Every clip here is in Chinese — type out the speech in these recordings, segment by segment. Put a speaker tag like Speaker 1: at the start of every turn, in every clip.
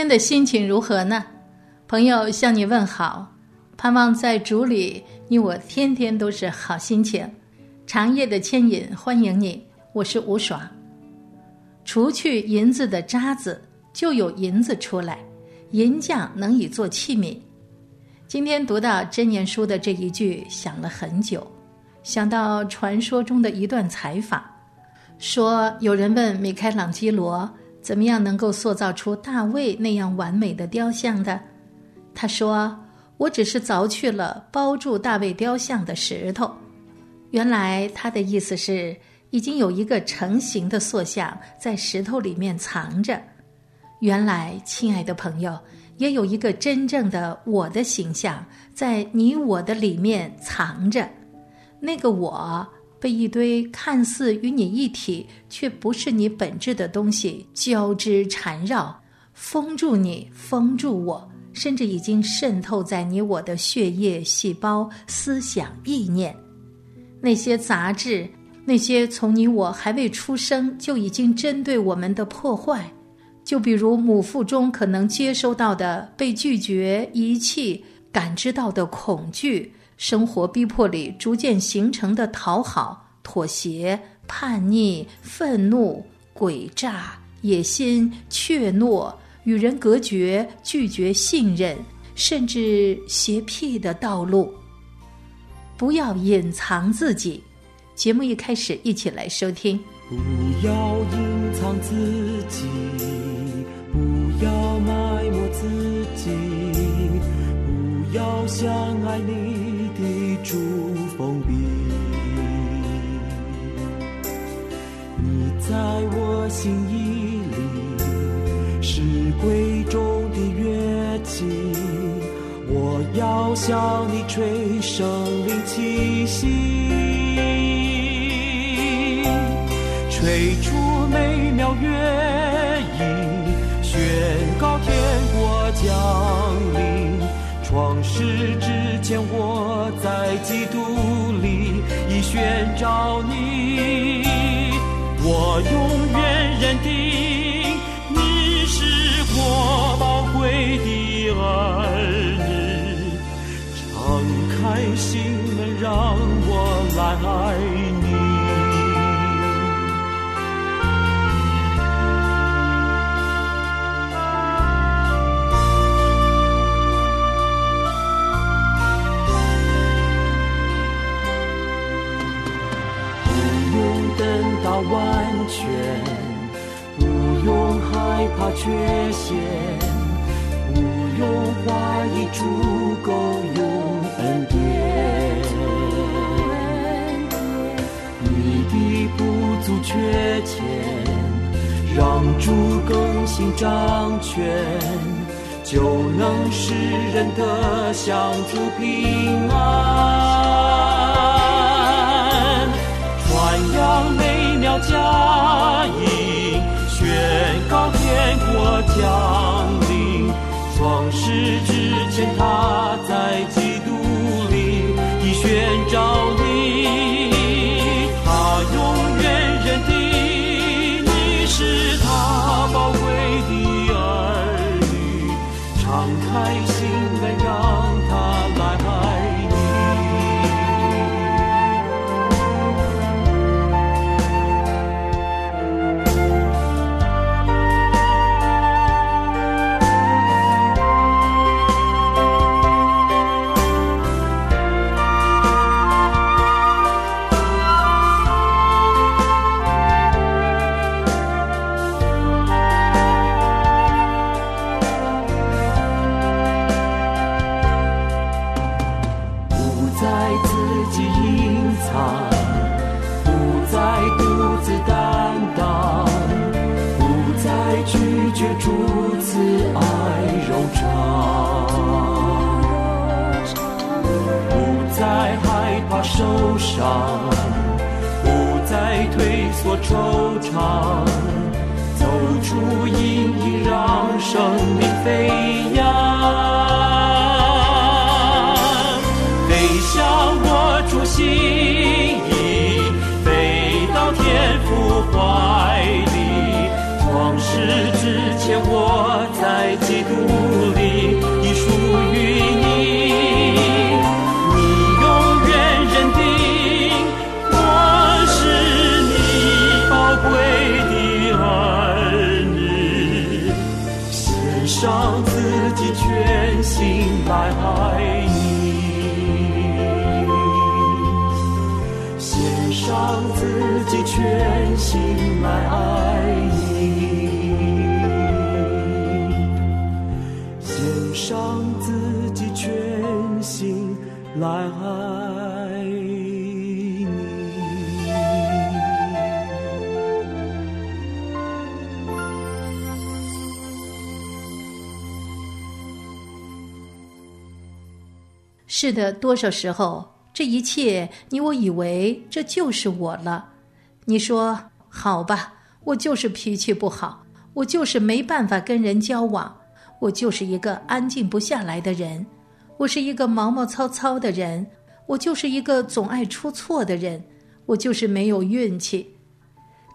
Speaker 1: 天的心情如何呢？朋友向你问好，盼望在主里，你我天天都是好心情。长夜的牵引，欢迎你，我是吴爽。除去银子的渣子，就有银子出来，银匠能以做器皿。今天读到真言书的这一句，想了很久，想到传说中的一段采访，说有人问米开朗基罗。怎么样能够塑造出大卫那样完美的雕像的？他说：“我只是凿去了包住大卫雕像的石头。”原来他的意思是，已经有一个成型的塑像在石头里面藏着。原来，亲爱的朋友，也有一个真正的我的形象在你我的里面藏着。那个我。被一堆看似与你一体却不是你本质的东西交织缠绕，封住你，封住我，甚至已经渗透在你我的血液、细胞、思想、意念。那些杂质，那些从你我还未出生就已经针对我们的破坏，就比如母腹中可能接收到的被拒绝、遗弃、感知到的恐惧。生活逼迫里逐渐形成的讨好、妥协、叛逆、愤怒、诡诈、野心、怯懦、与人隔绝、拒绝信任，甚至邪僻的道路。不要隐藏自己。节目一开始，一起来收听。
Speaker 2: 不要隐藏自己，不要埋没自己，不要相爱你。住封闭，你在我心意里是贵重的乐器，我要向你吹生命气息，吹出美妙乐是之前，我在基督里已寻找你，我永远认定你是我宝贵的儿女。敞开心门，让我来爱完全不用害怕缺陷，不用怀疑足够用恩典。你的不足缺欠，让主更新掌权，就能使人得享足平安。传扬佳音，宣告天国降临。创世之前，他在基督里已宣召你，他永远认定你是生心来爱你。献上自己全心来爱你。
Speaker 1: 是的，多少时候，这一切你我以为这就是我了。你说好吧，我就是脾气不好，我就是没办法跟人交往，我就是一个安静不下来的人，我是一个毛毛糙糙的人，我就是一个总爱出错的人，我就是没有运气。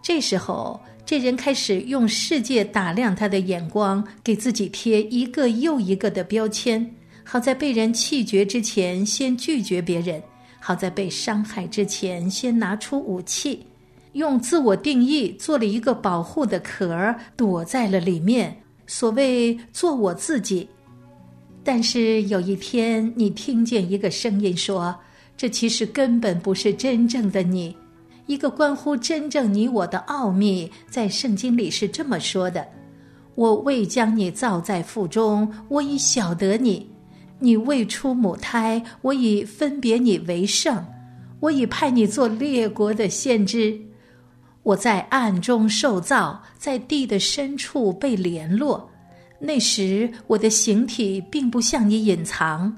Speaker 1: 这时候，这人开始用世界打量他的眼光，给自己贴一个又一个的标签，好在被人气绝之前先拒绝别人，好在被伤害之前先拿出武器，用自我定义做了一个保护的壳儿，躲在了里面。所谓做我自己。但是有一天，你听见一个声音说：“这其实根本不是真正的你。”一个关乎真正你我的奥秘，在圣经里是这么说的：“我未将你造在腹中，我已晓得你；你未出母胎，我已分别你为圣；我已派你做列国的先知。我在暗中受造，在地的深处被联络。那时我的形体并不向你隐藏，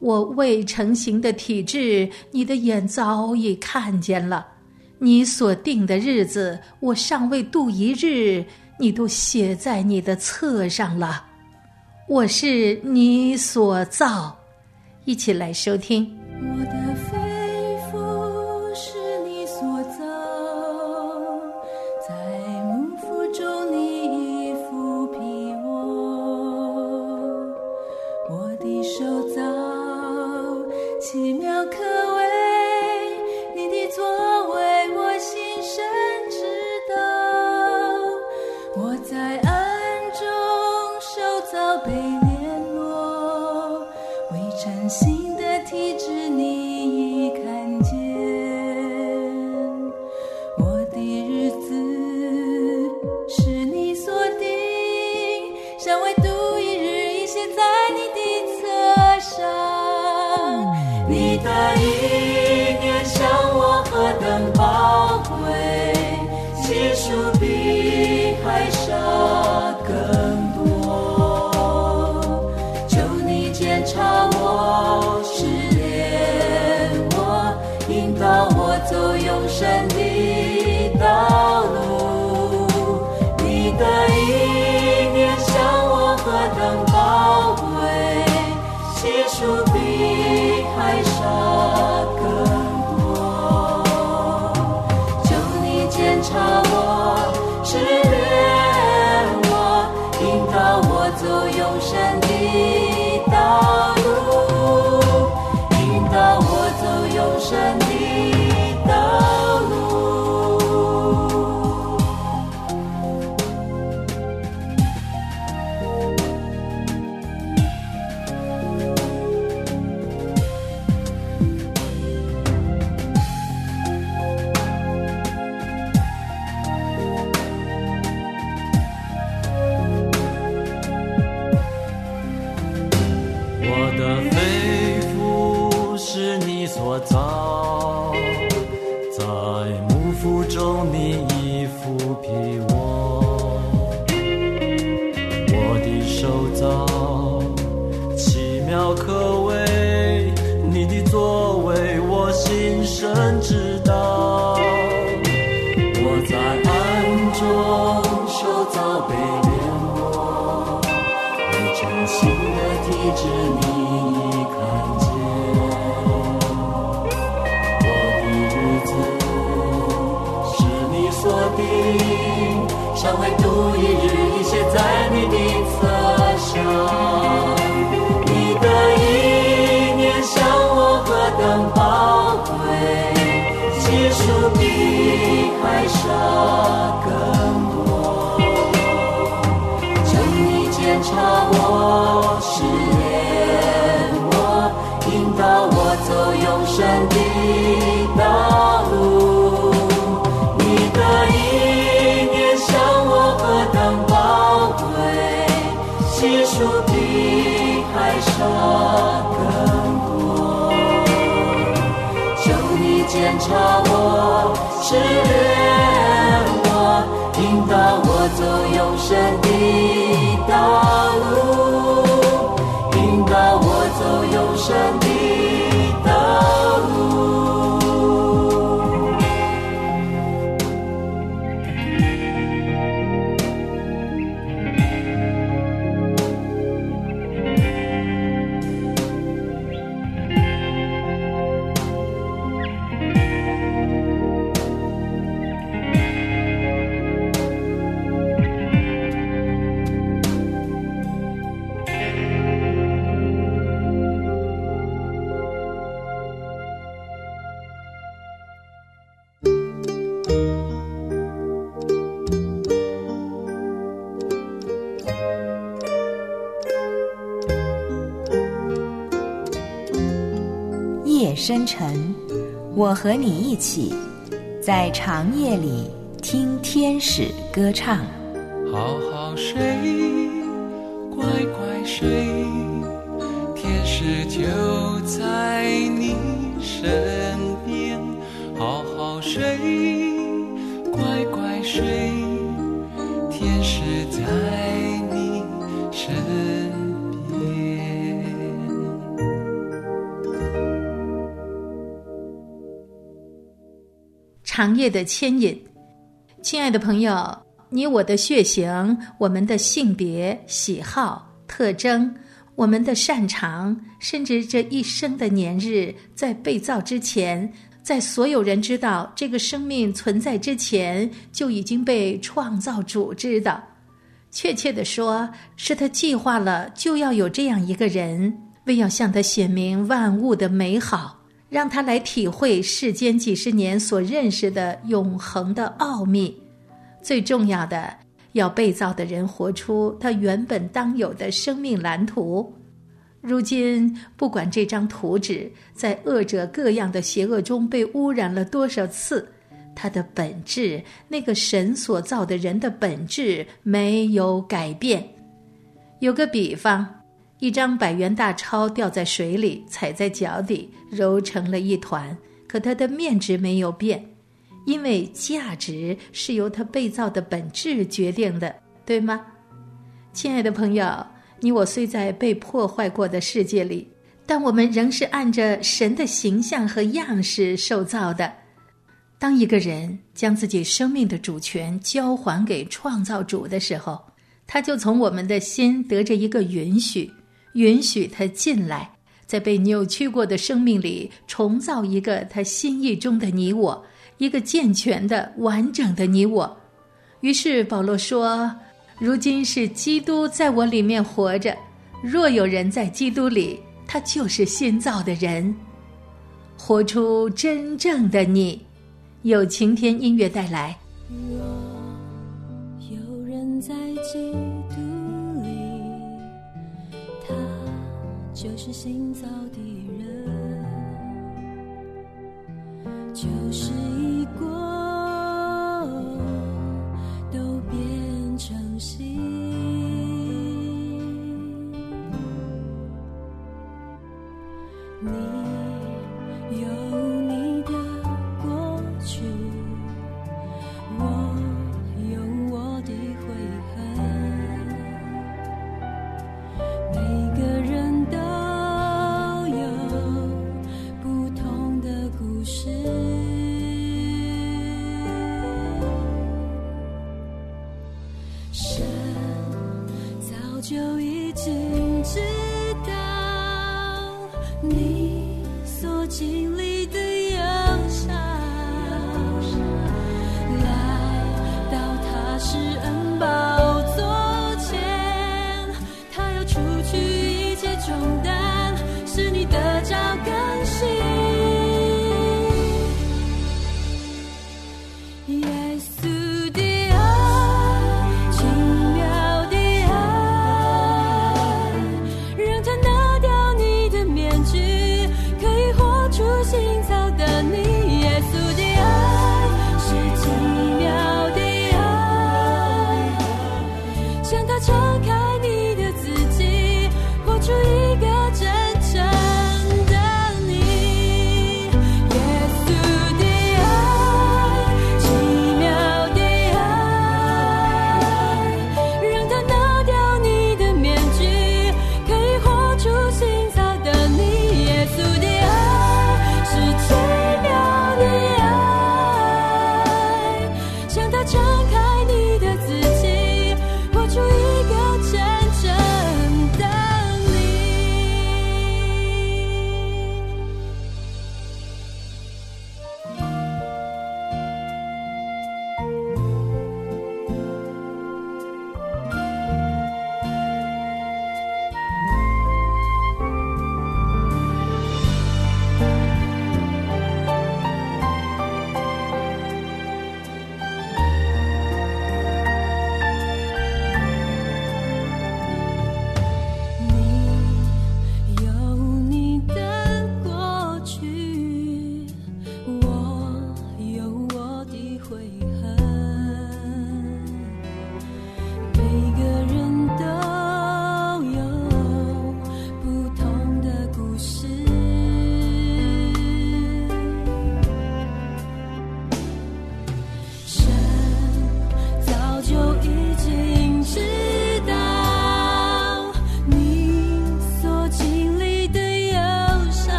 Speaker 1: 我未成形的体质，你的眼早已看见了。”你所定的日子，我尚未度一日，你都写在你的册上了。我是你所造，一起来收听。
Speaker 3: 我的我的手造奇妙我早，在幕府中你已抚庇我，我的
Speaker 2: 手早，奇妙可畏，你的作为我心神知道。定，尚未度一日，已写在你的册上。你的意念向我何等宝贵，结束比海沙你检查我，试
Speaker 4: 深沉，我和你一起在长夜里听天使歌唱。
Speaker 5: 好好睡，乖乖睡，天使就在你身
Speaker 1: 长夜的牵引。亲爱的朋友，你我的血型、我们的性别、喜好、特征、我们的擅长，甚至这一生的年日，在被造之前，在所有人知道这个生命存在之前，就已经被创造主知道。确切的说，是他计划了，就要有这样一个人，为要向他显明万物的美好，让他来体会世间几十年所认识的永恒的奥秘。最重要的，要被造的人活出他原本当有的生命蓝图。如今，不管这张图纸在恶者各样的邪恶中被污染了多少次，它的本质，那个神所造的人的本质没有改变。有个比方，一张百元大钞掉在水里，踩在脚底，揉成了一团，可它的面值没有变，因为价值是由它被造的本质决定的，对吗？亲爱的朋友，你我虽在被破坏过的世界里，但我们仍是按着神的形象和样式受造的。当一个人将自己生命的主权交还给创造主的时候，他就从我们的心得着一个允许，允许他进来，在被扭曲过的生命里重造一个他心意中的你我，一个健全的、完整的你我。于是保罗说：“如今是基督在我里面活着，若有人在基督里，他就是新造的人，活出真正的你。”有晴天音乐带来。
Speaker 3: 若有人在基督就是新造的人，就是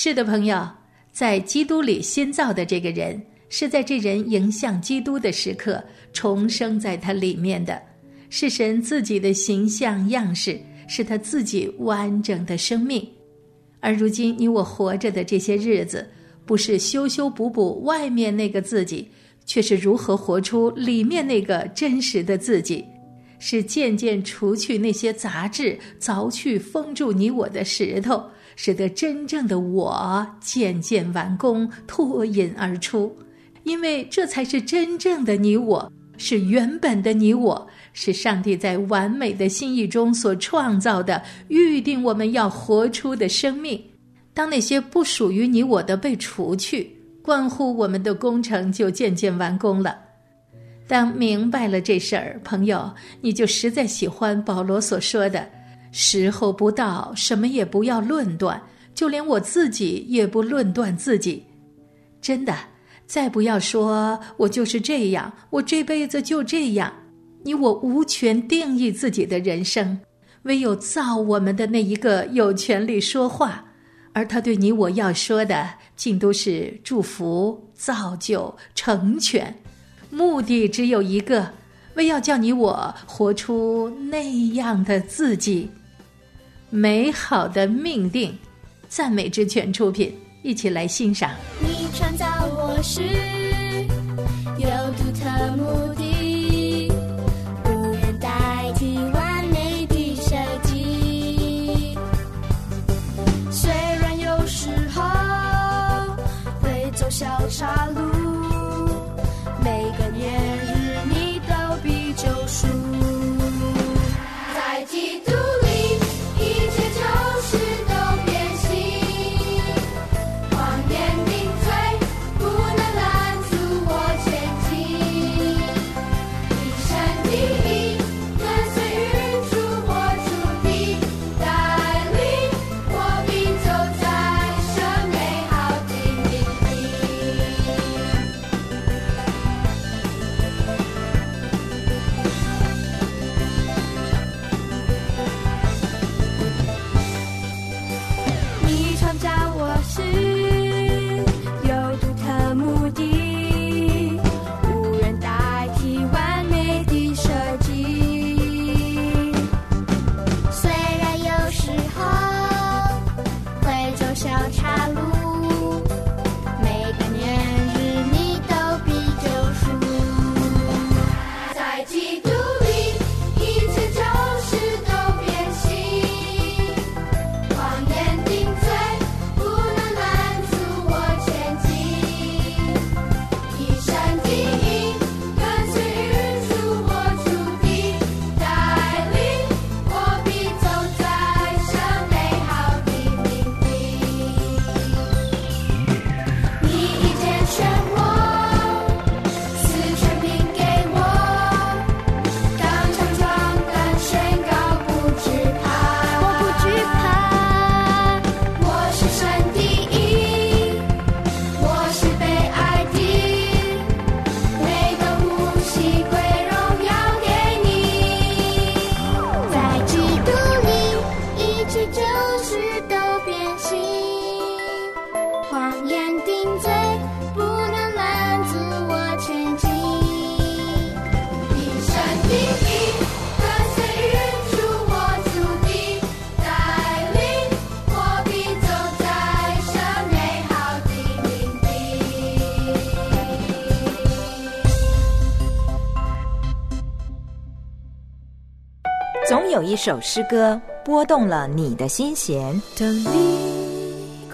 Speaker 3: 是的，
Speaker 1: 朋友，在基督里新造的这个人，是在这人迎向基督的时刻重生在他里面的，是神自己的形象样式，是他自己完整的生命。而如今你我活着的这些日子，不是修修补补外面那个自己，却是如何活出里面那个真实的自己，是渐渐除去那些杂质，凿去封住你我的石头，使得真正的我渐渐完工，脱颖而出。因为这才是真正的你我，是原本的你我，是上帝在完美的心意中所创造的，预定我们要活出的生命。当那些不属于你我的被除去，关乎我们的工程就渐渐完工了。当明白了这事儿，朋友，你就实在喜欢保罗所说的：“时候不到，什么也不要论断，就连我自己也不论断自己。”真的，再不要说我就是这样，我这辈子就这样。你我无权定义自己的人生，唯有造我们的那一个有权利说话，而他对你我要说的，尽都是祝福、造就、成全，目的只有一个，为要叫你我活出那样的自己。美好的命定，赞美之泉出品，一起来欣赏。
Speaker 6: 你创造我时有独特目的，代替完美的设计。虽然有时候会走小岔路，
Speaker 4: 首诗歌拨动了你的心弦，
Speaker 6: 当你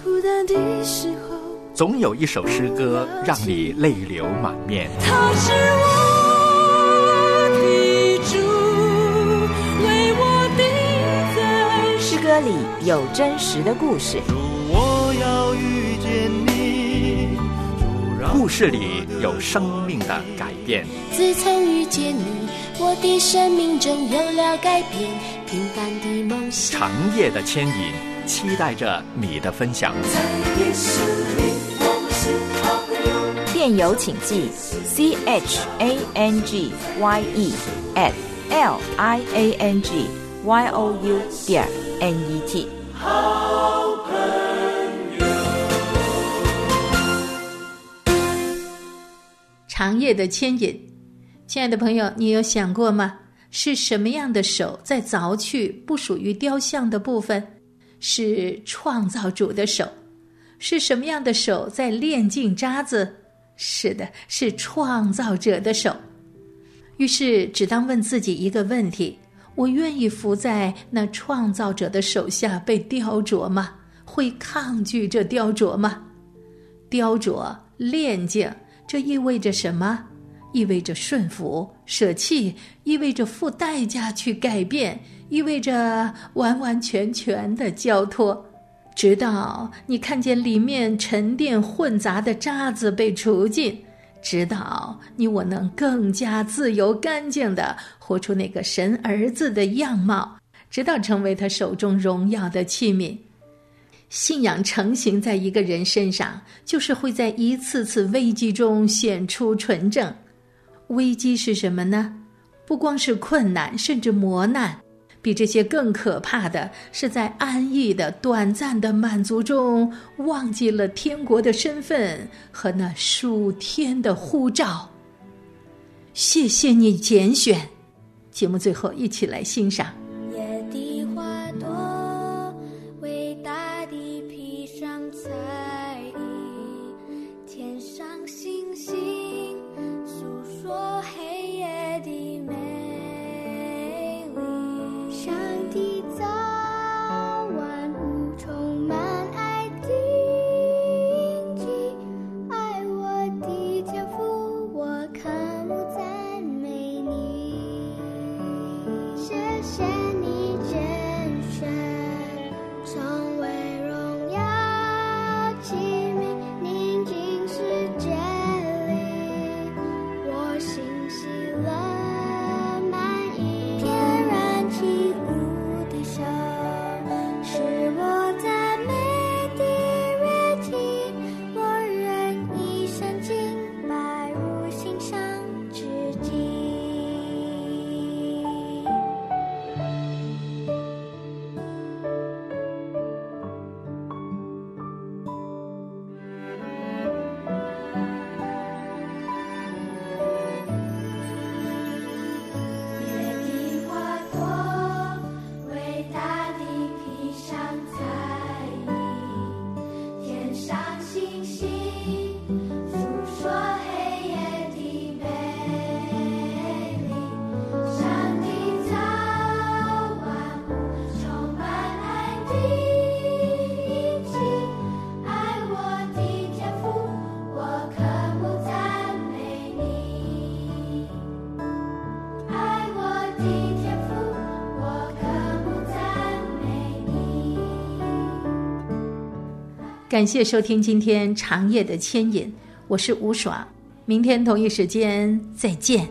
Speaker 6: 孤单的时候，
Speaker 7: 总有一首诗歌让你泪流满面。
Speaker 6: 他是我的主，为我定在
Speaker 4: 诗歌里有真实的故事，
Speaker 2: 主，我要遇见你，
Speaker 7: 故事里有生命的改变，
Speaker 6: 自从遇见你，我的生命中有了改变，平凡的梦想。
Speaker 7: 长夜的牵引，期待着你的分享。
Speaker 4: 电邮请寄 c h a n g y e at l i a n g y o u 点 n e t。
Speaker 1: 长夜的牵引，亲爱的朋友，你有想过吗？是什么样的手在凿去不属于雕像的部分？是创造主的手。是什么样的手在炼尽渣子？是的，是创造者的手。于是，只当问自己一个问题：我愿意伏在那创造者的手下被雕琢吗？会抗拒这雕琢吗？雕琢、炼净，这意味着什么？意味着顺服、舍弃，意味着付代价去改变，意味着完完全全的交托。直到你看见里面沉淀混杂的渣子被除尽，直到你我能更加自由干净的活出那个神儿子的样貌，直到成为他手中荣耀的器皿。
Speaker 6: 信仰成型在一个人身上，就是会在一次次危机中显出纯正。危机是什么呢？不光是困难，甚至磨难。比这些更可怕的是，在安逸的、短暂的满足中，忘记了天国的身份和那数天的护照。谢谢你拣选。节目最后，一起来欣赏。感谢收听今天长夜的牵引，我是吴爽，明天同一时间再见。